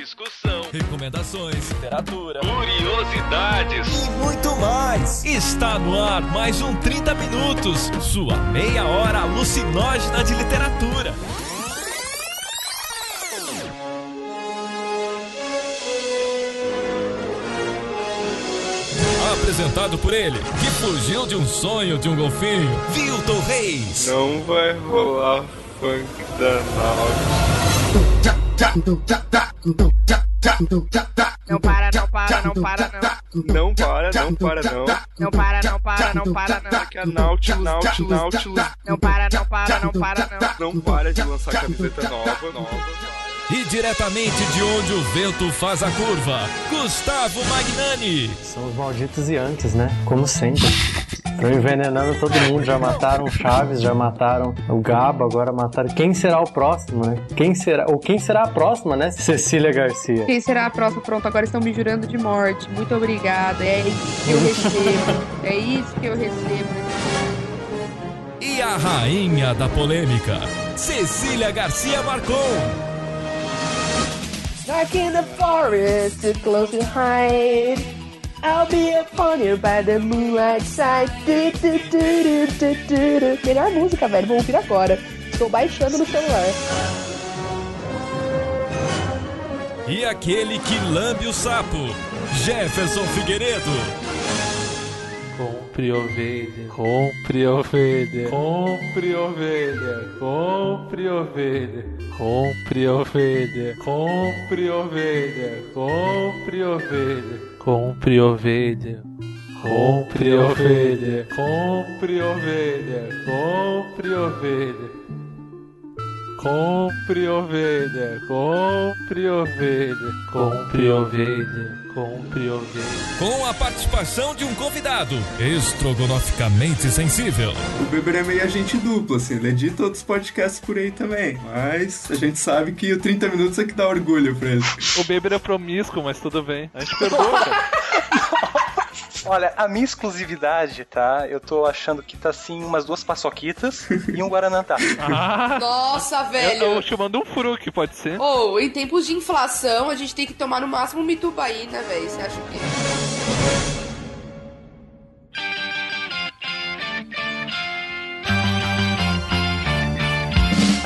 discussão, recomendações, literatura, curiosidades. E muito mais. Está no ar mais um 30 Minutos, sua meia hora alucinógena de literatura. Apresentado por ele, que fugiu de um sonho de um golfinho, Vilton Reis. Não vai rolar funk da Não para, não para, não para, não. Não para, não para, não. Não para, não para, não para, não. Que é Nautilus, Nautilus, Nautilus. Não para, não para, não para, não. Não para de lançar camiseta nova, nova. E diretamente de onde o vento faz a curva, Gustavo Magnani. São os malditos Yankees, né? Como sempre. Estão envenenando todo mundo. Já mataram o Chaves, já mataram o Gabo, agora mataram. Quem será o próximo, né? Quem será? Ou quem será a próxima, né? Cecília Garcia. Quem será a próxima? Pronto, agora estão me jurando de morte. Muito obrigada. É isso que eu recebo. é isso que eu recebo. E a rainha da polêmica, Cecília Garcia Marcon. Dark in the forest, too close to hide. I'll be upon you by the moonlight side. Du, du, du, du, du, du. Melhor música, velho. Vou ouvir agora. Estou baixando no celular. E aquele que lambe o sapo, Jefferson Figueiredo. Compre ovelha, compre ovelha, compre ovelha, compre ovelha, compre ovelha, compre ovelha, compre ovelha, compre ovelha. Compre ovelha, compre ovelha, compre ovelha. Compre ovelha, compre ovelha, compre ovelha, compre ovelha. Com a participação de um convidado estrogonoficamente sensível. O Beber é meio agente duplo, assim, ele edita outros podcasts por aí também. Mas a gente sabe que o 30 minutos é que dá orgulho pra ele. O Beber é promíscuo, mas tudo bem. A gente perdoa, cara. Olha, a minha exclusividade, tá? Eu tô achando que tá assim umas duas paçoquitas e um Guaranatá. Ah, Nossa, eu velho. tô chamando um fruque, pode ser? Ou, em tempos de inflação, a gente tem que tomar no máximo um mitubaí, né, velho? Você acha o quê?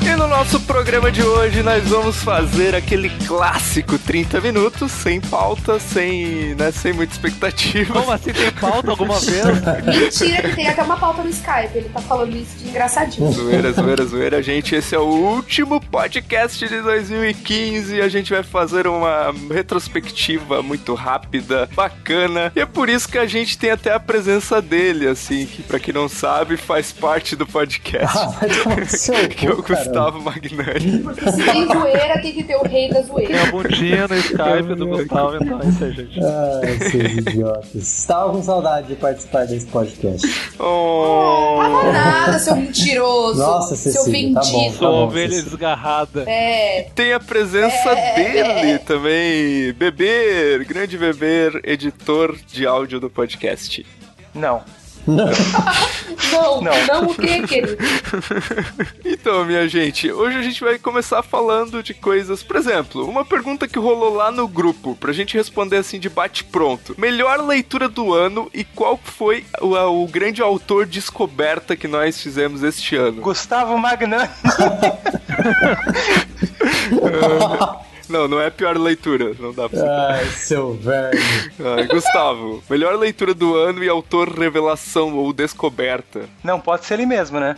E no nosso programa de hoje nós vamos fazer aquele clássico 30 minutos, sem pauta, sem, né, sem muita expectativa. Como assim tem pauta alguma vez? Mentira que tem até uma pauta no Skype. Ele tá falando isso de engraçadinho. Zoeira, zoeira, zoeira. Gente, esse é o último podcast de 2015. A gente vai fazer uma retrospectiva muito rápida, bacana. E é por isso que a gente tem até a presença dele, assim, que pra quem não sabe, faz parte do podcast. Ah, que é o cu, cara. Magnani. Porque se tem zoeira, tem que ter o rei da Tem zoeira. a bundinha no Skype do Gustavo, então é isso aí, gente. Ai, seus idiotas. Estava com saudade de participar desse podcast. Oh. Tava nada, seu mentiroso. Nossa, seu Cecília, tá bom. vendido. Sua ovelha Cecília. desgarrada. É. Tem a presença É. dele também, Beber, grande Beber, editor de áudio do podcast. Não. Não, não, Não. o que, querido? Então, minha gente, hoje a gente vai começar falando de coisas. Por exemplo, uma pergunta que rolou lá no grupo, pra gente responder assim de bate-pronto. Melhor leitura do ano e qual foi o, o grande autor descoberta que nós fizemos este ano? Gustavo Magnani. Não, não é a pior leitura, não dá pra Ai, seu velho. Ah, Gustavo, melhor leitura do ano e autor revelação ou descoberta. Não, pode ser ele mesmo, né?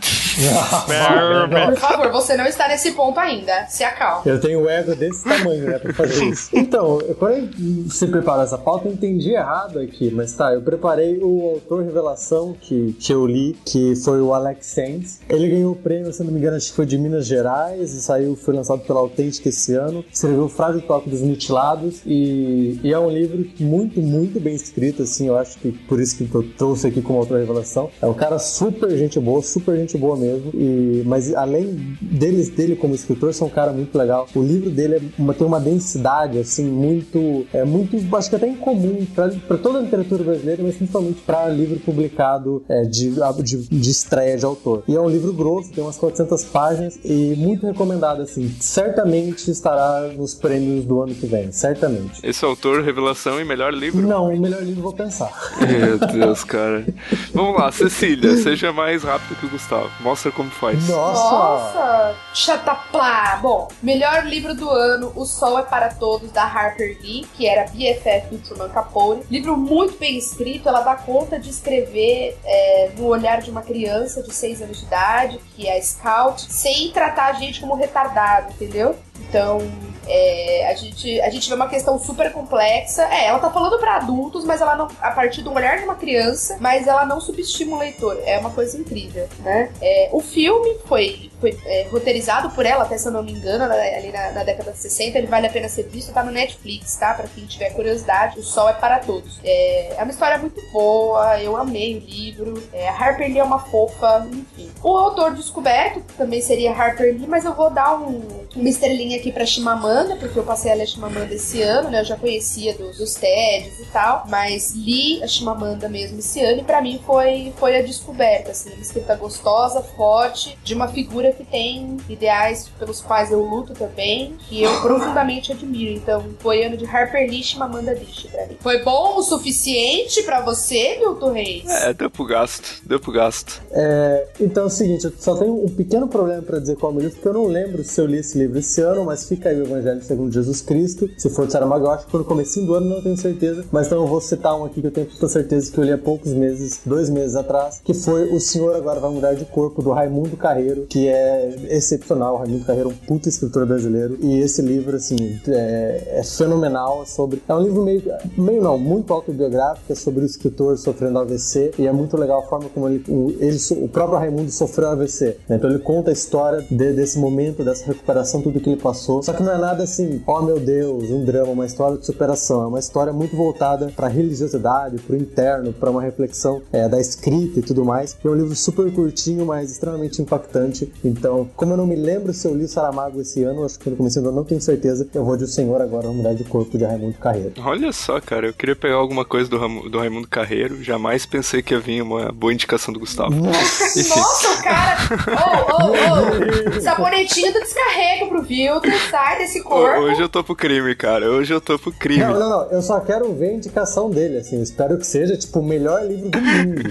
Por favor, você não está nesse ponto ainda. Se acalma. Eu tenho um ego desse tamanho, né, pra fazer isso. Então, quando você preparou essa pauta, eu entendi errado aqui, mas tá, eu preparei o autor revelação que, que eu li, que foi o Alex Sands. Ele ganhou o prêmio, se não me engano, acho que foi de Minas Gerais, e saiu, foi lançado pela Autêntica esse ano. Escreveu o Frágil Toque dos Mutilados, e, e é um livro muito, muito bem escrito, assim, eu acho que por isso que eu trouxe aqui como autor revelação. É um cara super gente boa, super gente boa mesmo, e, mas além deles, dele como escritor, são um cara muito legal. O livro dele é uma- tem uma densidade, assim, muito, é muito, acho que até incomum para toda a literatura brasileira, mas principalmente para livro publicado é, de, de, de estreia de autor. E é um livro grosso, tem umas 400 páginas e muito recomendado, assim. Certamente estará no os prêmios do ano que vem, certamente. Esse autor, revelação e melhor livro? Não, o melhor livro eu vou pensar. Meu Deus, cara. Vamos lá, Cecília, seja mais rápido que o Gustavo. Mostra como faz. Nossa! Nossa! Chataplá! Bom, melhor livro do ano, O Sol é para Todos, da Harper Lee, que era BFF do Truman Capote. Livro muito bem escrito, ela dá conta de escrever é, no olhar de uma criança de 6 anos de idade, que é scout, sem tratar a gente como retardado, entendeu? Então, é, a, gente, a gente vê uma questão super complexa. É, ela tá falando para adultos, mas ela não. A partir do olhar de uma criança, mas ela não subestima o leitor. É uma coisa incrível, né? É, o filme foi, foi é, roteirizado por ela, até se eu não me engano, ali na, na, década de 60. Ele vale a pena ser visto, tá no Netflix, tá? Pra quem tiver curiosidade, O Sol é para Todos. É, é uma história muito boa, eu amei o livro. É, a Harper Lee é uma fofa, enfim. O autor descoberto também seria Harper Lee, mas eu vou dar um, uma estrelinha aqui pra Chimamanda, porque eu passei a ler Chimamanda esse ano, né? Eu já conhecia dos, dos TEDs e tal, mas li a Chimamanda mesmo esse ano e pra mim foi, foi a descoberta, assim, uma escrita gostosa, forte, de uma figura que tem ideais pelos quais eu luto também, que eu profundamente admiro. Então, foi ano de Harper Lee e Chimamanda Adichie pra mim. Foi bom o suficiente pra você, Milton Reis? É, deu pro gasto, deu pro gasto. É, então é o seguinte, eu só tenho um pequeno problema pra dizer qual é o livro, porque eu não lembro se eu li esse livro esse ano, mas fica aí o Evangelho segundo Jesus Cristo. Se for de Saramago, acho que foi no comecinho do ano, não tenho certeza. Mas então eu vou citar um aqui que eu tenho toda certeza que eu li há poucos meses, dois meses atrás, que foi O Senhor Agora Vai Mudar de Corpo, do Raimundo Carreiro, que é excepcional. O Raimundo Carreiro é um puta escritor brasileiro. E esse livro, assim, é, é fenomenal. Sobre... É um livro meio, meio não, muito autobiográfico, é sobre o escritor sofrendo AVC. E é muito legal a forma como ele, o, ele, o próprio Raimundo sofreu AVC. Né? Então ele conta a história de, desse momento, dessa recuperação, tudo que ele passou. Só que não é nada assim, oh meu Deus, um drama, uma história de superação. É uma história muito voltada para religiosidade, para o interno, para uma reflexão é, da escrita e tudo mais. É um livro super curtinho, mas extremamente impactante. Então, como eu não me lembro se eu li Saramago esse ano, acho que no começo do ano, não tenho certeza, eu vou de O Senhor agora, mudar de corpo de Raimundo Carreiro. Olha só, cara, eu queria pegar alguma coisa do, Ram do Raimundo Carreiro, jamais pensei que ia vir uma boa indicação do Gustavo. Nossa, Nossa cara! Ô, ô, ô! Sabonetinho do descarrego pro Vilton, sai desse corpo. Hoje eu tô pro crime, cara. Hoje eu tô pro crime. Não, não, não. Eu só quero ver a indicação dele, assim. Espero que seja, tipo, o melhor livro do mundo.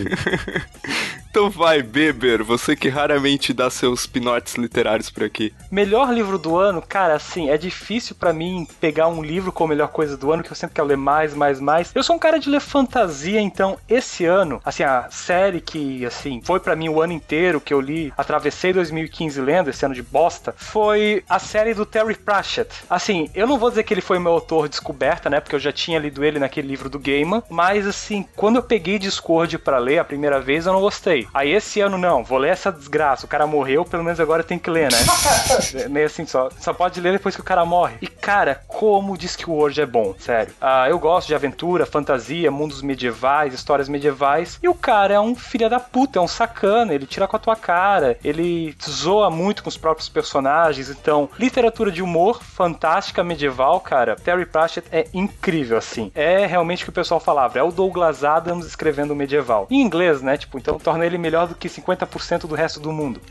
Então vai, Beber, você que raramente dá seus pinotes literários por aqui. Melhor livro do ano, cara, assim, é difícil para mim pegar um livro como melhor coisa do ano, que eu sempre quero ler mais, mais, mais. Eu sou um cara de ler fantasia, então esse ano, assim, a série que, assim, foi para mim o ano inteiro que eu li, atravessei 2015 lendo, esse ano de bosta, foi a série do Terry Pratchett. Assim, eu não vou dizer que ele foi meu autor descoberta, né, porque eu já tinha lido ele naquele livro do Gaiman, mas assim, quando eu peguei Discord para ler a primeira vez, eu não gostei. Aí esse ano não, vou ler essa desgraça. O cara morreu, pelo menos agora tem que ler, né? Meio assim só. Só pode ler depois que o cara morre. E cara, como diz que o Word é bom, sério. Ah, eu gosto de aventura, fantasia, mundos medievais, histórias medievais. E o cara é um filho da puta, é um sacana. Ele tira com a tua cara, ele zoa muito com os próprios personagens. Então, literatura de humor fantástica medieval, cara. Terry Pratchett é incrível, assim. É realmente o que o pessoal falava. É o Douglas Adams escrevendo medieval. Em inglês, né? Tipo, então torna ele melhor do que 50% do resto do mundo.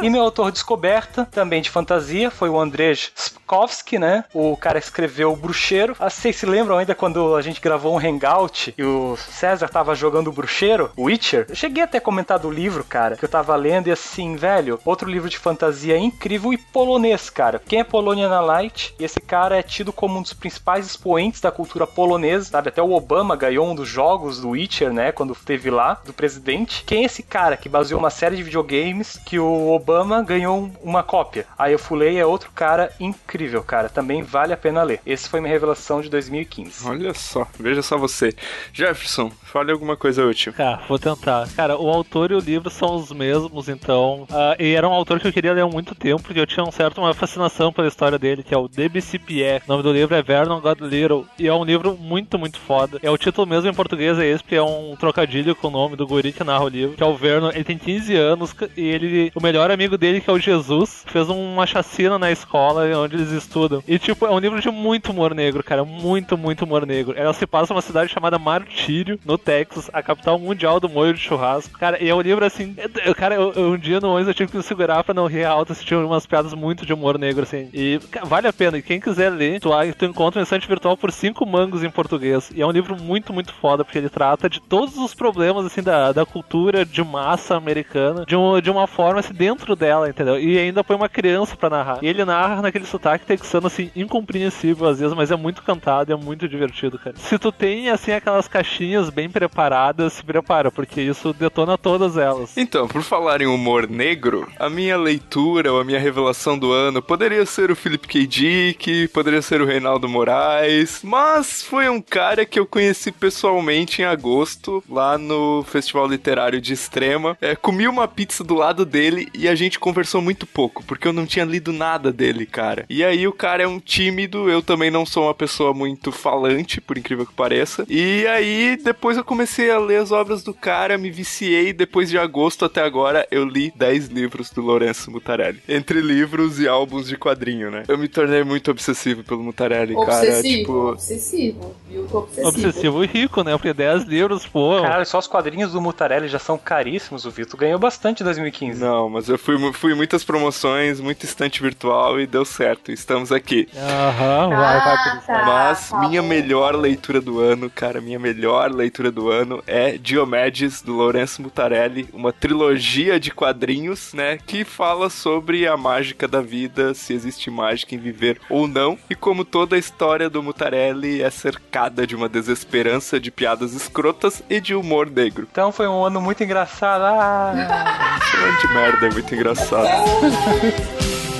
E meu autor descoberta, também de fantasia, foi o Andrzej Sapkowski, né? O cara escreveu o Bruxeiro. Ah, vocês se lembram ainda quando a gente gravou um hangout e o César tava jogando o Bruxeiro, Witcher? Eu cheguei até a comentar do livro, cara, que eu tava lendo e assim, velho, outro livro de fantasia incrível e polonês, cara. Quem é Polônia na Light? E esse cara é tido como um dos principais expoentes da cultura polonesa, sabe? Até o Obama ganhou um dos jogos do Witcher, né? Quando teve lá, do presidente. Quem é esse cara que baseou uma série de videogames que o Obama ganhou uma cópia? Aí eu fulei, é outro cara incrível, cara. Também vale a pena ler. Esse foi minha revelação de 2015. Olha só, veja só você. Jefferson, fale alguma coisa útil. Cara, vou tentar. Cara, o autor e o livro são os mesmos, então. Uh, e era um autor que eu queria ler há muito tempo, porque eu tinha um certo uma fascinação pela história dele, que é o DBCPE. O nome do livro é Vernon God Little. E é um livro muito, muito foda. É o título mesmo em português, é esse, porque é um trocadilho com o nome do guri que narra o livro, que é o Vernon. Ele tem 15 anos e ele. O melhor amigo dele, que é o Jesus, fez uma chacina na escola onde eles eles estudam. E, tipo, é um livro de muito humor negro, cara. Muito, muito humor negro. Ela se passa numa cidade chamada Martírio, no Texas, a capital mundial do molho de churrasco. Cara, e é um livro assim. Eu, cara, eu, eu, um dia no ônibus eu tive que me segurar pra não rir alto, assistir umas piadas muito de humor negro, assim. E cara, vale a pena. E quem quiser ler, tu, tu encontra um instante virtual por cinco mangos em português. E é um livro muito, muito foda, porque ele trata de todos os problemas, assim, da, da cultura de massa americana, de, um, de uma forma, assim, dentro dela, entendeu? E ainda põe uma criança pra narrar. E ele narra naquele sotaque texano, assim, incompreensível às vezes, mas é muito cantado, é muito divertido, cara. Se tu tem, assim, aquelas caixinhas bem preparadas, se prepara, porque isso detona todas elas. Então, por falar em humor negro, a minha leitura ou a minha revelação do ano poderia ser o Philip K. Dick, poderia ser o Reinaldo Moraes, mas foi um cara que eu conheci pessoalmente em agosto, lá no Festival Literário de Extrema. É, comi uma pizza do lado dele e a gente conversou muito pouco, porque eu não tinha lido nada dele, cara. E aí o cara é um tímido, eu também não sou uma pessoa muito falante, por incrível que pareça. E aí depois eu comecei a ler as obras do cara, me viciei. Depois de agosto até agora, eu li 10 livros do Lourenço Mutarelli. Entre livros e álbuns de quadrinho, né? Eu me tornei muito obsessivo pelo Mutarelli, obsessivo, cara. Tipo... Obsessivo, viu? Obsessivo. Obsessivo e rico, né? Porque 10 livros, pô. Cara, só os quadrinhos do Mutarelli já são caríssimos. O Vitor ganhou bastante em 2015. Não, mas eu fui, fui muitas promoções, muito estante virtual e deu certo. Estamos aqui. Aham, vai, vai. Tá, Mas tá minha bom. melhor leitura do ano, cara, minha melhor leitura do ano é Diomedes, do Lourenço Mutarelli, uma trilogia de quadrinhos, né, que fala sobre a mágica da vida, se existe mágica em viver ou não, e como toda a história do Mutarelli é cercada de uma desesperança, de piadas escrotas e de humor negro. Então foi um ano muito engraçado. Ah, de merda, é muito engraçado.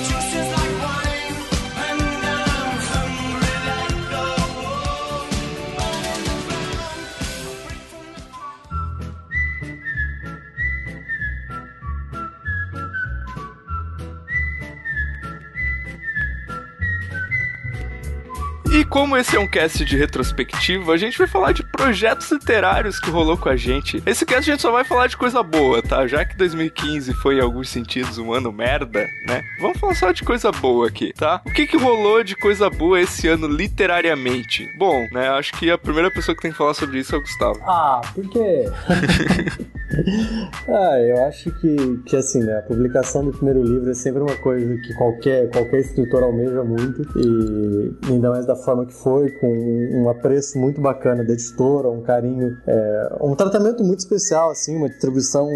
E como esse é um cast de retrospectiva, a gente vai falar de projetos literários que rolou com a gente. Esse cast a gente só vai falar de coisa boa, tá? Já que 2015 foi em alguns sentidos um ano merda, né? Vamos falar só de coisa boa aqui, tá? O que que rolou de coisa boa esse ano literariamente? Bom, né? Acho que a primeira pessoa que tem que falar sobre isso é o Gustavo. Ah, por quê? ah, eu acho que, que assim, né, a publicação do primeiro livro é sempre uma coisa que qualquer, qualquer escritor almeja muito e ainda mais da forma que foi, com um apreço muito bacana da editora, um carinho, é, um tratamento muito especial, assim, uma distribuição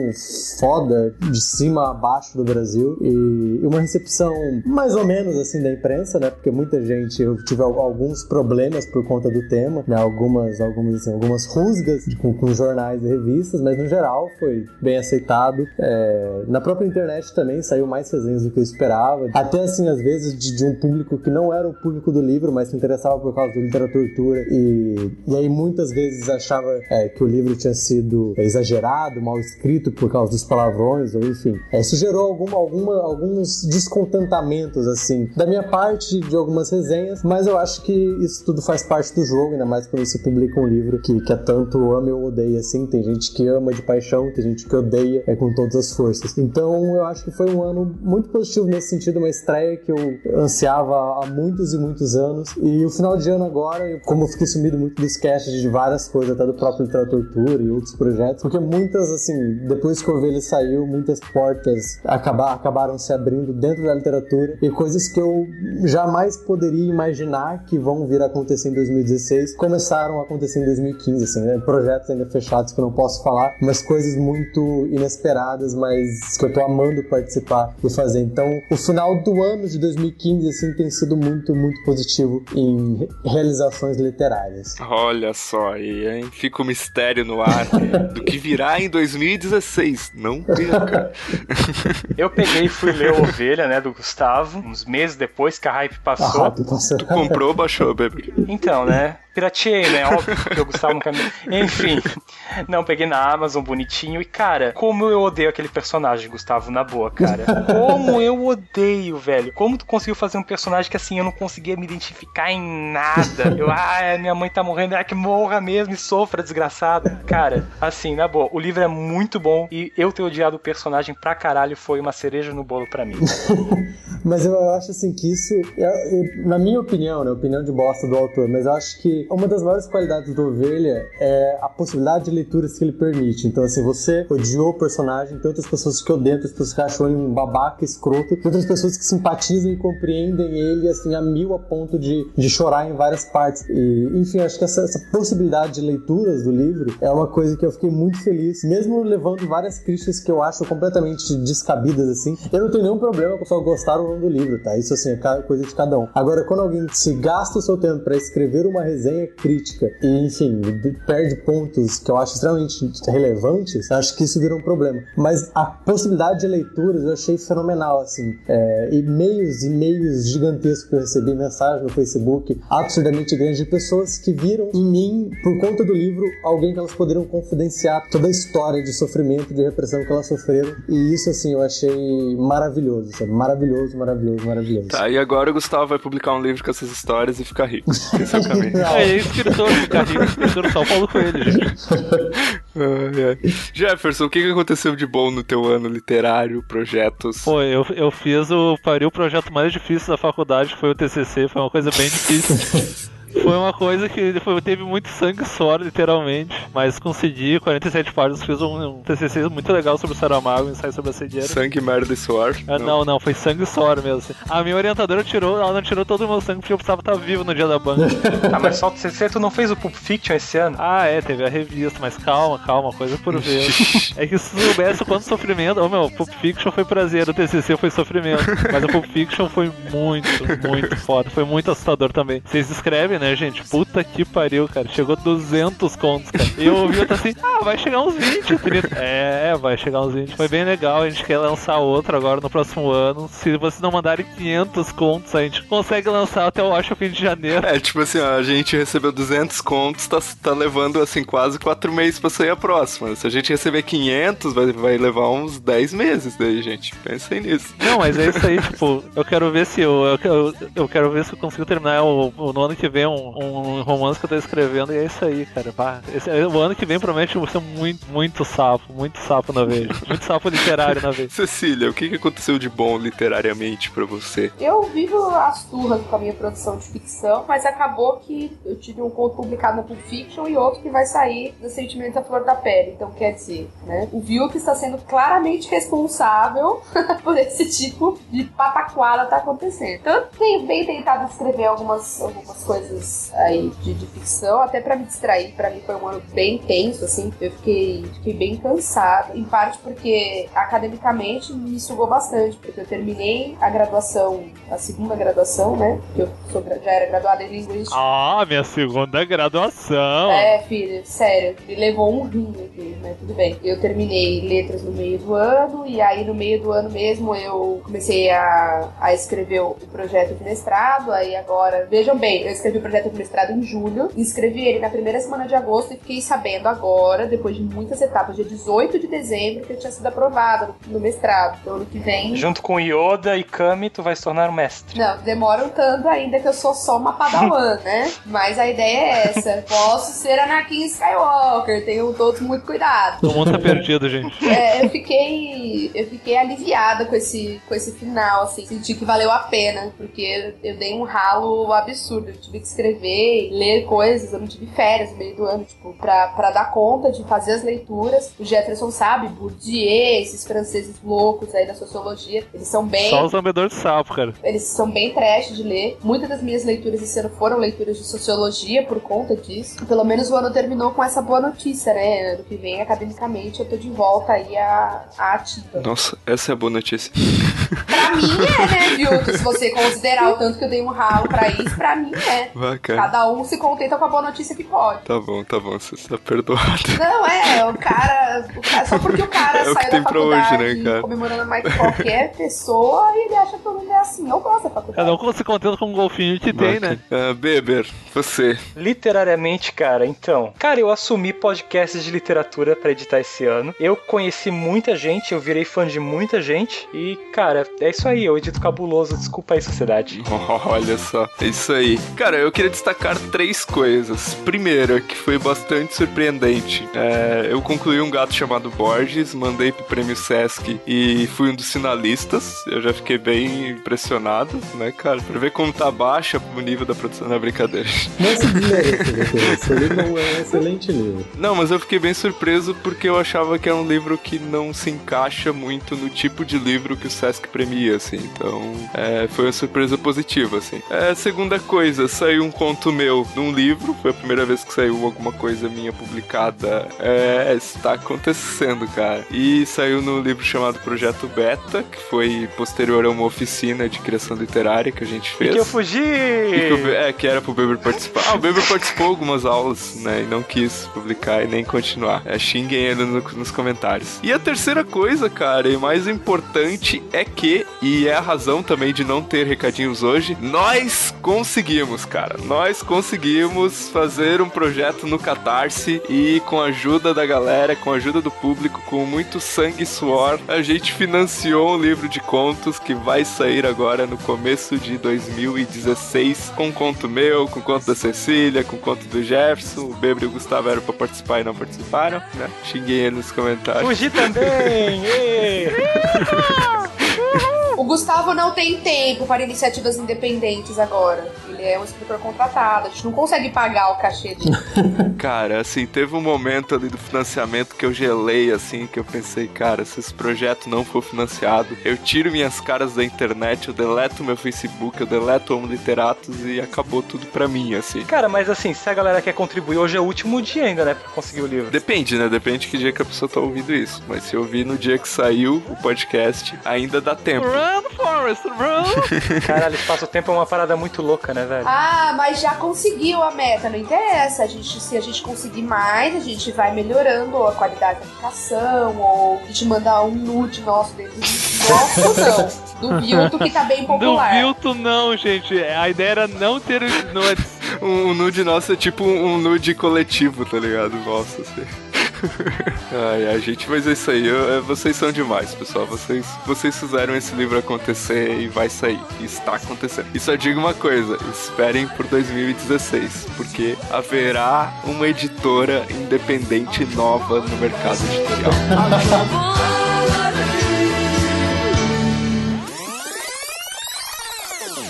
foda de cima a baixo do Brasil e, uma recepção mais ou menos assim da imprensa, né, porque muita gente, eu tive al- alguns problemas por conta do tema, né, algumas, algumas, assim, algumas rusgas com, com jornais e revistas, mas no geral foi bem aceitado. É, na própria internet também saiu mais resenhas do que eu esperava, até assim, às vezes, de, de um público que não era o público do livro, mas se interessava por causa do literatura e, e aí muitas vezes achava é, que o livro tinha sido exagerado, mal escrito por causa dos palavrões, ou enfim. É, isso gerou alguma, alguma, alguns descontentamentos, assim, da minha parte, de algumas resenhas, mas eu acho que isso tudo faz parte do jogo, ainda mais quando você publica um livro que, que é tanto ama ou odeia, assim. Tem gente que ama de paixão, tem gente que odeia é, com todas as forças. Então eu acho que foi um ano muito positivo nesse sentido, uma estreia que eu ansiava há muitos e muitos anos. E o final de ano agora, eu- como eu fiquei sumido muito dos casts de várias coisas, até do próprio Literatura e outros projetos, porque muitas, assim, depois que o Ovelha saiu, muitas portas acabar, acabaram se abrindo dentro da literatura e coisas que eu jamais poderia imaginar que vão vir a acontecer em 2016 começaram a acontecer em 2015, assim, né? Projetos ainda fechados que eu não posso falar, mas coisas muito inesperadas, mas que eu tô amando participar e fazer. Então, o final do ano de 2015, assim, tem sido muito, muito positivo em re- realizações literárias. Olha só aí, hein? Fica o mistério no ar do que virá em 2016. Não perca. eu peguei e fui ler Ovelha, né, do Gustavo, uns meses depois que a hype A passou. rápido passa. Comprou, baixou, bebê. Então, né? Pirateei, né? Óbvio que o Gustavo nunca me... Enfim. Não, peguei na Amazon bonitinho. E, cara, como eu odeio aquele personagem, Gustavo, na boa, cara. Como eu odeio, velho. Como tu conseguiu fazer um personagem que, assim, eu não conseguia me identificar em nada. Eu, ah, minha mãe tá morrendo, é que morra mesmo e sofra, desgraçada. Cara, assim, na boa, o livro é muito bom e eu ter odiado o personagem pra caralho foi uma cereja no bolo pra mim. Mas eu acho assim que isso, é- é- na minha opinião, né, opinião de bosta do autor, mas eu acho que uma das maiores qualidades do Ovelha é a possibilidade de leituras que ele permite. Então, assim, você odiou o personagem, tem outras pessoas que odeiam, outras pessoas que acham ele um babaca, escroto, tem outras pessoas que simpatizam e compreendem ele, assim, a mil a ponto de, de chorar em várias partes. E, enfim, acho que essa, essa possibilidade de leituras do livro é uma coisa que eu fiquei muito feliz, mesmo levando várias críticas que eu acho completamente descabidas, assim. Eu não tenho nenhum problema com pessoal gostar ou não do livro, tá? Isso, assim, é coisa de cada um. Agora, quando alguém se gasta o seu tempo pra escrever uma resenha crítica e, enfim, de- perde pontos que eu acho extremamente relevantes, acho que isso vira um problema. Mas a possibilidade de leituras eu achei fenomenal, assim. É, e-mails, e-mails gigantescos que eu recebi, mensagem no Facebook, absurdamente grandes de pessoas que viram em mim, por conta do livro, alguém que elas poderiam confidenciar toda a história de sofrimento, de repressão que elas sofreram. E isso, assim, eu achei maravilhoso, sabe? Maravilhoso, maravilhoso, maravilhoso. Tá, e agora o Gustavo vai publicar um livro com essas histórias e ficar rico. Esse é o caminho. Não. É escritor, carrinho, escritor São Paulo Coelho, gente. Ai, ai. Jefferson, o que que aconteceu de bom no teu ano literário, projetos? Pô, eu, eu fiz o. Parei o projeto mais difícil da faculdade, que foi o TCC, foi uma coisa bem difícil isso. Foi uma coisa que foi, teve muito sangue e suor, literalmente. Mas consegui, 47 páginas, fiz um, um TCC muito legal sobre o Saramago, um ensaio sobre a cegueira. Sangue, merda e suor? Ah, não, não, foi sangue e suor mesmo. assim. A minha orientadora tirou, ela não tirou todo o meu sangue porque eu precisava estar vivo no dia da banca. ah, mas só você, tu não fez o Pulp Fiction esse ano? Ah, é, teve a revista, mas calma, calma, coisa por vez. É que se soubesse o quanto sofrimento. Ô meu, Pulp Fiction foi prazer, o TCC foi sofrimento. Mas o Pulp Fiction foi muito, muito foda. Foi muito assustador também. Vocês escrevem, né, gente? Puta que pariu, cara. Chegou 200 contos, cara. E eu ouvi outra assim, ah, vai chegar uns 20, 30. É, vai chegar uns 20. Foi bem legal. A gente quer lançar outro agora no próximo ano. Se vocês não mandarem 500 contos, a gente consegue lançar até eu acho o fim de janeiro. É, tipo assim, ó, a gente recebeu 200 contos, tá, tá levando, assim, quase 4 meses pra sair a próxima. Se a gente receber 500, vai, vai levar uns 10 meses daí, gente. Pensem nisso. Não, mas é isso aí, tipo, eu quero ver se eu, eu, eu, eu quero ver se eu consigo terminar o, o- no ano que vem um, um romance que eu tô escrevendo e é isso aí, cara. Pá, esse, o ano que vem promete ser muito, muito sapo, muito sapo na vez. Muito sapo literário na vez. Cecília, o que, que aconteceu de bom literariamente pra você? Eu vivo as turras com a minha produção de ficção, mas acabou que eu tive um conto publicado na Pulp Fiction e outro que vai sair no Sentimento à Flor da Pele. Então, quer dizer, né? O Vilk está sendo claramente responsável por esse tipo de pataquada tá acontecendo. Então, eu tenho bem tentado escrever algumas, algumas coisas aí de, de ficção, até pra me distrair. Pra mim foi um ano bem tenso, assim. Eu fiquei, fiquei bem cansada, em parte porque academicamente me sugou bastante, porque eu terminei a graduação, a segunda graduação, né? Que eu sou já era graduada em linguística. Ah, minha segunda graduação. É, filho, sério, me levou um rim aqui, mas tudo bem. Eu terminei letras no meio do ano, e aí no meio do ano mesmo eu comecei a, a escrever o projeto de mestrado. Aí agora, vejam bem, eu escrevi projeto de mestrado em julho, inscrevi ele na primeira semana de agosto e fiquei sabendo agora, depois de muitas etapas, dia 18 de dezembro, que eu tinha sido aprovada no, mestrado. Então ano que vem. Junto com Yoda e Kami, tu vai se tornar um mestre. Não, demora um tanto ainda que eu sou só uma padawan, né? Mas a ideia é essa. Posso ser Anakin Skywalker, tenham todos muito cuidado. Todo mundo tá perdido, gente. É, eu fiquei eu fiquei aliviada com esse com esse final, assim, senti que valeu a pena, porque eu dei um ralo absurdo, eu tive que escrever, ler coisas, eu não tive férias no meio do ano, tipo, pra, pra dar conta de fazer as leituras. O Jefferson sabe, Bourdieu, esses franceses loucos aí da sociologia, eles são bem Só os lambedores de sapo, cara. eles são bem trash de ler. Muitas das minhas leituras esse ano foram leituras de sociologia por conta disso. Pelo menos o ano terminou com essa boa notícia, né? Ano que vem, academicamente, eu tô de volta aí à, à ativa. Nossa, essa é a boa notícia. Pra mim é, né, viu? Se você considerar o tanto que eu dei um ralo pra isso, pra mim é. Bacana. Cada um se contenta com a boa notícia que pode. Tá bom, tá bom, você está perdoado. Não, é, o cara, o cara- Só porque o cara É o que saiu tem da pra hoje, faculdade né, cara? comemorando mais que qualquer pessoa e ele acha que todo mundo é assim. Eu gosto da faculdade. Cada um se contenta com um golfinho que tem, né? Ah, Beber, você. Literariamente, cara, então. Cara, eu assumi podcasts de literatura pra editar esse ano. Eu conheci muita gente, eu virei fã de muita gente. E, cara, é isso aí, eu edito cabuloso. Desculpa aí, sociedade. Olha só, é isso aí. Cara, eu queria destacar três coisas. Primeira, que foi bastante surpreendente. É, eu concluí um gato chamado Borges, mandei pro prêmio Sesc e fui um dos finalistas. Eu já fiquei bem impressionado, né, cara? Pra ver como tá baixa o nível da produção. Não, é brincadeira. Não doutor. Esse livro é um excelente livro. Não, mas eu fiquei bem surpreso porque eu achava que era um livro que não se encaixa muito no tipo de livro que o Sesc premia, assim. Então, é, foi uma surpresa positiva, assim. É, segunda coisa, saiu um conto meu num livro. Foi a primeira vez que saiu alguma coisa minha publicada. É, está acontecendo, cara. E saiu no livro chamado Projeto Beta, que foi posterior a uma oficina de criação literária que a gente E fez. que eu fugi! E que Be- é, que era pro Beber participar. Ah, o Beber participou algumas aulas, né? E não quis publicar e nem continuar. É, xinguem ele no- nos comentários. E a terceira coisa, cara, e mais importante é que, e é a razão também de não ter recadinhos hoje, nós conseguimos, cara. Nós conseguimos fazer um projeto no Catarse e com a ajuda da galera, com a ajuda do público, com muito sangue e suor, a gente financiou um livro de contos que vai sair agora no começo de 2016 com um conto meu, com conto da Cecília, com conto do Jefferson. O Bebre e o Gustavo eram pra participar e não participaram, né? Xinguei ele nos comentários. Fugi também! Gustavo não tem tempo para iniciativas independentes agora. Ele é um escritor contratado. A gente não consegue pagar o cachê de. Cara, assim, teve um momento ali do financiamento que eu gelei, assim, que eu pensei, cara, se esse projeto não for financiado, eu tiro minhas caras da internet, eu deleto meu Facebook, eu deleto o Homo Literatos e acabou tudo pra mim, assim. Cara, mas assim, se a galera quer contribuir, hoje é o último dia ainda, né, pra conseguir o livro. Depende, né? Depende que dia que a pessoa tá ouvindo isso. Mas se eu ouvir no dia que saiu o podcast, ainda dá tempo. Run, Forrest, run! Caralho, espaço-tempo é uma parada muito louca, né, velho? Ah, mas já conseguiu a meta, não interessa. A gente, se a gente conseguir mais, a gente vai melhorando a qualidade da aplicação, ou a gente mandar um nude nosso dentro do nosso, não. Do Vilto que tá bem Do popular. Vilto não, gente. A ideia era não ter os nudes. Um, um nude nosso é tipo um nude coletivo, tá ligado? Nossa, assim. Ai, ai, gente, mas é isso aí. Eu- eu- vocês são demais, pessoal. Vocês, vocês fizeram esse livro acontecer e vai sair. Está acontecendo. E só digo uma coisa: esperem por 2016, porque haverá uma editora independente nova no mercado editorial.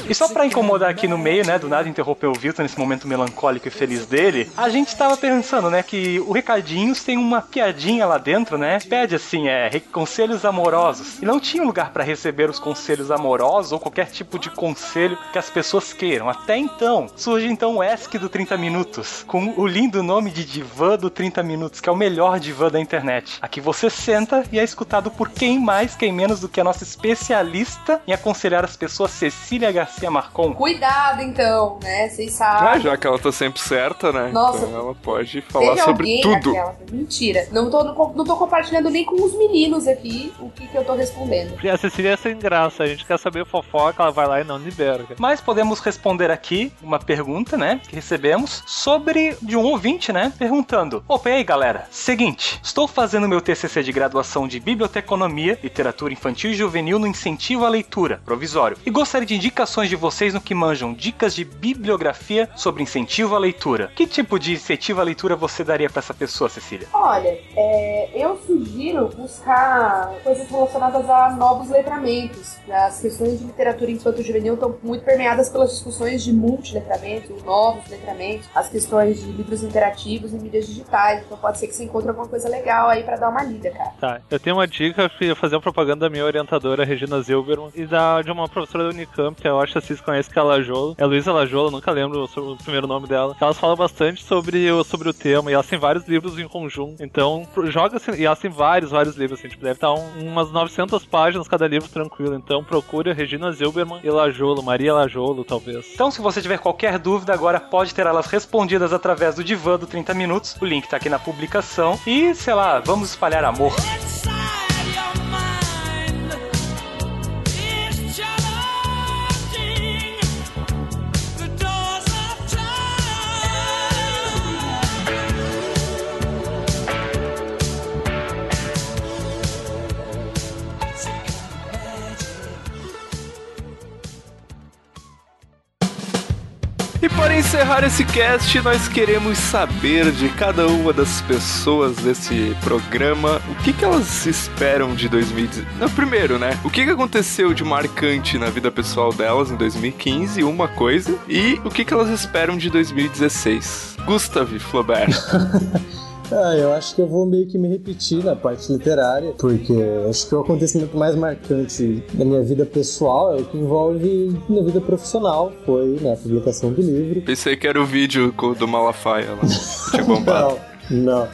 E só pra incomodar aqui no meio, né, do nada interromper o Vilton nesse momento melancólico e feliz dele, a gente tava pensando, né, que o Recadinhos tem uma piadinha lá dentro, né? Pede assim, é, conselhos amorosos. E não tinha lugar pra receber os conselhos amorosos ou qualquer tipo de conselho que as pessoas queiram. Até então, surge então o ESC do 30 Minutos, com o lindo nome de divã do 30 Minutos, que é o melhor divã da internet. Aqui você senta e é escutado por quem mais, quem menos do que a nossa especialista em aconselhar as pessoas, Cecília Garcia Marcon. Cuidado, então, né? Vocês Ah, sabem. já que ela tá sempre certa, né? Nossa. Então ela pode falar sobre tudo. naquela. Mentira. Não tô, não tô compartilhando nem com os meninos aqui o que, que eu tô respondendo. E a Cecília é sem graça. A gente quer saber fofoca, ela vai lá e não libera. Mas podemos responder aqui uma pergunta, né, que recebemos sobre de um ouvinte, né, perguntando: Opa, e aí, galera? Seguinte, estou fazendo meu TCC de graduação de Biblioteconomia, Literatura Infantil e Juvenil no Incentivo à Leitura, provisório, e gostaria de indicações de vocês no que manjam dicas de bibliografia sobre incentivo à leitura. Que tipo de incentivo à leitura você daria pra essa pessoa, Cecília? Olha, é, eu sugiro buscar coisas relacionadas a novos letramentos. As questões de literatura infanto-juvenil estão muito permeadas pelas discussões de multiletramento, novos letramentos, as questões de livros interativos e mídias digitais. Então pode ser que você encontre alguma coisa legal aí pra dar uma lida, cara. Tá, eu tenho uma dica, eu ia fazer uma propaganda da minha orientadora, Regina Zilberman, e da, de uma professora da Unicamp, que é eu acho que vocês conhecem que é a Lajolo. É Luísa Lajolo, nunca lembro o primeiro nome dela. Elas falam bastante sobre o, sobre o tema e elas têm vários livros em conjunto. Então, joga assim, e elas têm vários, vários livros, assim, tipo, deve estar um, umas 900 páginas cada livro tranquilo. Então, procure a Regina Zilberman e Lajolo, Maria Lajolo, talvez. Então, se você tiver qualquer dúvida agora, pode ter elas respondidas através do divã do 30 minutos. O link tá aqui na publicação. E, sei lá, vamos espalhar amor. E encerrar esse cast, nós queremos saber de cada uma das pessoas desse programa o que, que elas esperam de 2019. Não, primeiro, né? O que, que aconteceu de marcante na vida pessoal delas em 2015, uma coisa, e o que, que elas esperam de 2016. Gustav Flaubert. Ah, eu acho que eu vou meio que me repetir na parte literária, porque acho que o acontecimento mais marcante da minha vida pessoal é o que envolve minha vida profissional, foi na publicação do livro. Pensei que era o vídeo do Malafaia lá. Tinha bombado. Não.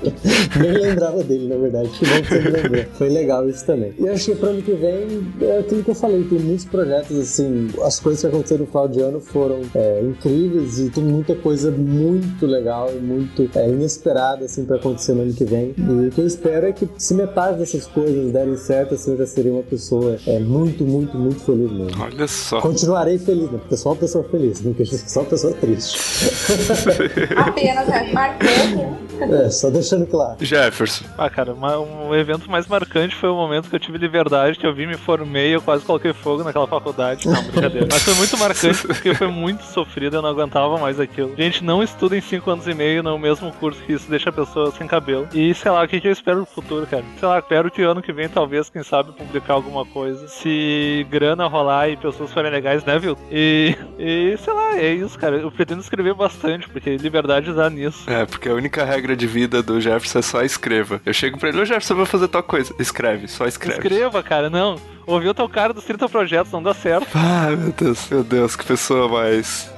Nem lembrava dele, na verdade. Que bom que você me lembrou. Foi legal isso também. E acho que pro ano que vem, é aquilo que eu falei, tem muitos projetos, assim, as coisas que aconteceram no final de ano foram é, incríveis e tem muita coisa muito legal e muito é, inesperada, assim, pra acontecer no ano que vem. E o que eu espero é que se metade dessas coisas derem certo, assim, eu já serei uma pessoa é, muito, muito, muito feliz mesmo. Olha só. Continuarei feliz, né? Porque eu sou uma pessoa feliz, não que eu seja só uma pessoa triste. Apenas, né? Marcante, né? É, só deixando claro. Jefferson. Ah, cara, uma- um evento mais marcante foi o momento que eu tive liberdade, que eu vi, me formei, eu quase coloquei fogo naquela faculdade. Não, brincadeira. Mas foi muito marcante porque foi muito sofrido, eu não aguentava mais aquilo. Gente, não estuda em 5 anos e meio no mesmo curso que isso deixa a pessoa sem cabelo. E sei lá, o que, que eu espero no futuro, cara? Sei lá, espero que ano que vem, talvez, quem sabe, publicar alguma coisa. Se grana rolar e pessoas forem legais, né, viu? E, e sei lá, é isso, cara. Eu pretendo escrever bastante, porque liberdade dá nisso. É, porque a única regra de vida do Jefferson é só escreva. Eu chego pra ele, ô Jefferson, eu vou fazer tal coisa. Escreve, só escreve. Escreva, cara, não. Ouviu teu cara dos 30 projetos, não dá certo. Ah, meu Deus, meu Deus, que pessoa mais.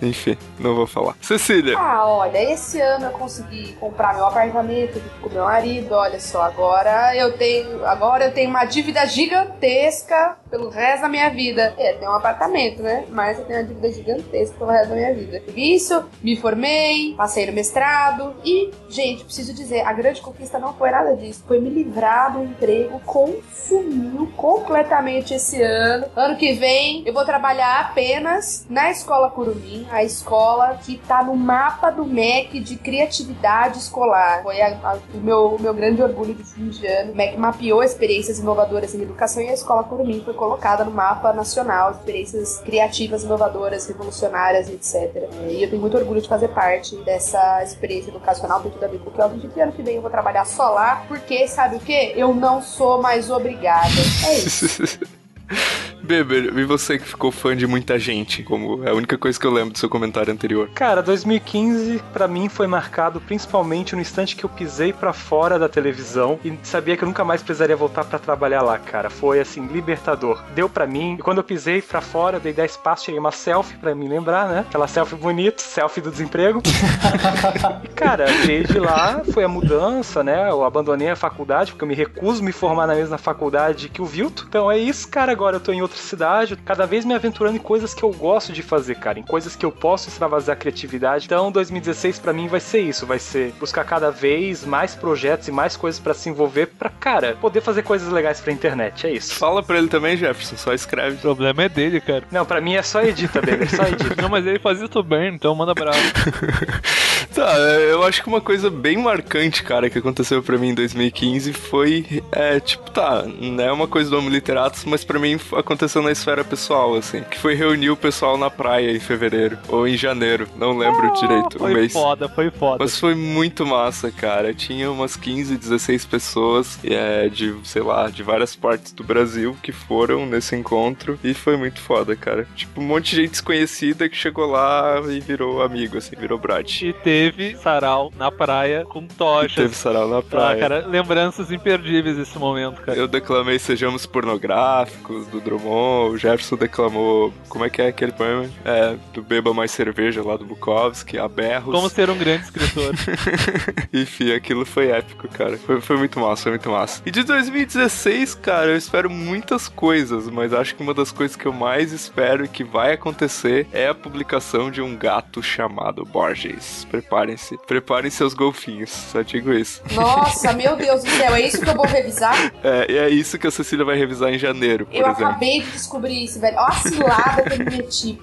é, enfim, não vou falar. Cecília. Ah, olha, esse ano eu consegui comprar meu apartamento com meu marido. Olha só, agora eu tenho, agora eu tenho uma dívida gigantesca pelo resto da minha vida. É, tem um apartamento, né? Mas eu tenho uma dívida gigantesca pelo resto da minha vida. Por isso, me formei, passei no mestrado e, gente, preciso dizer, a grande conquista não foi nada disso. Foi me livrar do emprego, consumiu completamente esse ano. Ano que vem eu vou trabalhar apenas na Escola Curumim, a escola que tá no mapa do MEC de criatividade escolar. Foi a- a- o meu, meu grande orgulho de fim de ano. O MEC mapeou experiências inovadoras em educação e a Escola Curumim foi colocada no mapa nacional experiências criativas, inovadoras, revolucionárias, etc. E eu tenho muito orgulho de fazer parte dessa experiência educacional tem tudo a ver com o que eu acredito que ano que vem eu vou trabalhar só lá, porque sabe o que? Eu não sou mais obrigada. É isso. フフフ。Beber, e você que ficou fã de muita gente? Como é a única coisa que eu lembro do seu comentário anterior. Cara, 2015 pra mim foi marcado principalmente no instante que eu pisei pra fora da televisão e sabia que eu nunca mais precisaria voltar pra trabalhar lá, cara. Foi assim, libertador. Deu pra mim, e quando eu pisei pra fora, dei 10 passos, tirei uma selfie pra me lembrar, né? Aquela selfie bonita, selfie do desemprego. e cara, desde lá foi a mudança, né? Eu abandonei a faculdade porque eu me recuso a me formar na mesma faculdade que o Vilto. Então é isso, cara. Agora eu tô em outra cidade, cada vez me aventurando em coisas que eu gosto de fazer, cara, em coisas que eu posso extravasar a criatividade. Então 2016 pra mim vai ser isso, vai ser buscar cada vez mais projetos e mais coisas pra se envolver pra, cara, poder fazer coisas legais pra internet. É isso. Fala pra ele também, Jefferson, só escreve. O problema é dele, cara. Não, pra mim é só edita, baby, só edita. Não, mas ele faz isso bem, então manda bravo. Tá, eu acho que uma coisa bem marcante, cara, que aconteceu pra mim em 2015 foi, é, tipo, tá, não é uma coisa do Homo Literatus, mas pra mim aconteceu na esfera pessoal, assim, que foi reunir o pessoal na praia em fevereiro, ou em janeiro, não lembro direito o Foi mês. foda, foi foda. Mas foi muito massa, cara. Tinha umas 15, 16 pessoas é, de, sei lá, de várias partes do Brasil que foram nesse encontro e foi muito foda, cara. Tipo, um monte de gente desconhecida que chegou lá e virou amigo, assim, virou brate. E teve sarau na praia com tochas. Teve sarau na Ah, praia. cara, lembranças imperdíveis desse momento, cara. Eu declamei Sejamos Pornográficos, do Drummond, o Jefferson declamou, como é que é aquele poema? É, do Beba Mais Cerveja, lá do Bukowski, a berros. Como ser um grande escritor. Enfim, aquilo foi épico, cara. Foi, foi muito massa, foi muito massa. E de 2016, cara, eu espero muitas coisas, mas acho que uma das coisas que eu mais espero e que vai acontecer é a publicação de um gato chamado Borges. Preparem-se. Preparem seus golfinhos, só digo isso. Nossa, meu Deus do céu, é isso que eu vou revisar? É, e é isso que a Cecília vai revisar em janeiro, por Eu exemplo. acabei de descobrir isso, velho. Ó a cilada que eu me meti.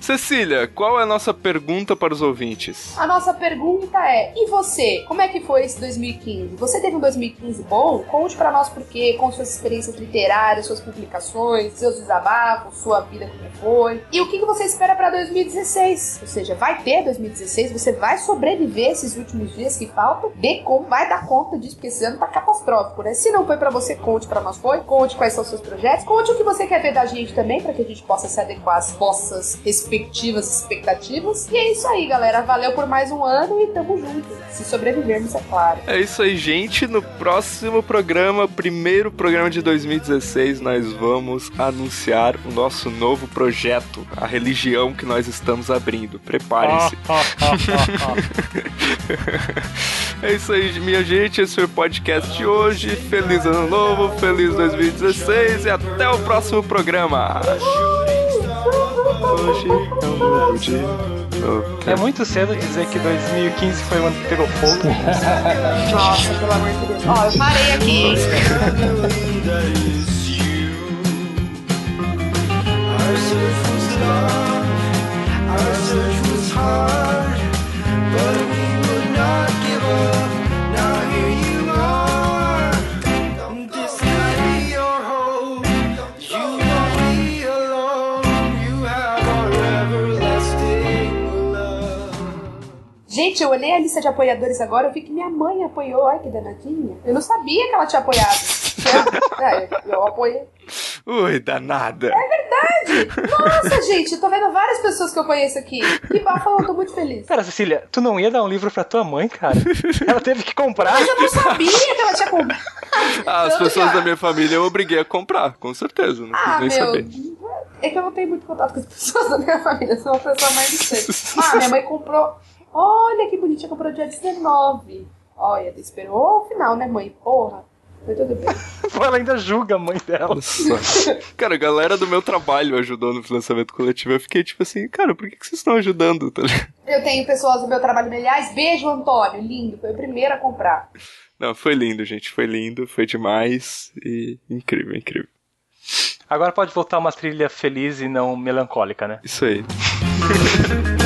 Cecília, qual é a nossa pergunta para os ouvintes? A nossa pergunta é: e você? Como é que foi esse 2015? Você teve um 2015 bom? Conte pra nós por quê, com suas experiências literárias, suas publicações, seus desabafos, sua vida como foi. E o que você espera pra 2016? Ou seja, vai ter 2016? Você vai sobreviver esses últimos dias que faltam? Dê como vai dar conta disso, porque esse ano tá catastrófico, né? Se não foi pra você, conte pra nós foi. Conte quais são os seus projetos. Conte o que você quer ver da gente também, pra que a gente possa se adequar às vossas respectivas expectativas. E é isso aí, galera. Valeu por mais um ano e tamo junto. Se sobrevivermos, é claro. É isso aí, gente. No próximo programa, primeiro programa de 2016, nós vamos anunciar o nosso novo projeto, a religião que nós estamos abrindo. Preparem-se. é isso aí, minha gente. Esse foi o podcast de hoje. Feliz ano novo, feliz 2016 e até o próximo programa. Hoje é um novo dia. É muito cedo dizer que 2015 foi o ano que pegou fogo. Nossa, pelo amor de Deus. Ó, eu parei aqui, hein? Gente, eu olhei a lista de apoiadores agora, eu vi que minha mãe apoiou. Ai, que danadinha. Eu não sabia que ela tinha apoiado. É, eu apoiei. Ui, danada. Verdade! Nossa, gente, eu tô vendo várias pessoas que eu conheço aqui. Que bafão, eu tô muito feliz. Pera, Cecília, tu não ia dar um livro pra tua mãe, cara? Ela teve que comprar. Mas eu não sabia que ela tinha comprado. Ah, As pessoas da minha família eu obriguei a comprar, com certeza. Não Ah, nem meu. saber. É que eu não tenho muito contato com as pessoas da minha família, sou uma pessoa mais distante. Ah, minha mãe comprou. Olha que bonitinha, comprou dia 19. Olha, esperou o final, né, mãe? Porra. Foi tudo bem. Ela ainda julga a mãe dela. Nossa. Cara, a galera do meu trabalho ajudou no financiamento coletivo. Eu fiquei tipo assim, cara, por que, que vocês estão ajudando? Eu tenho pessoas do meu trabalho. Aliás, beijo, Antônio. Lindo. Foi o primeiro a comprar. Não, foi lindo, gente. Foi lindo, foi demais. E incrível, incrível. Agora pode voltar uma trilha feliz e não melancólica, né? Isso aí.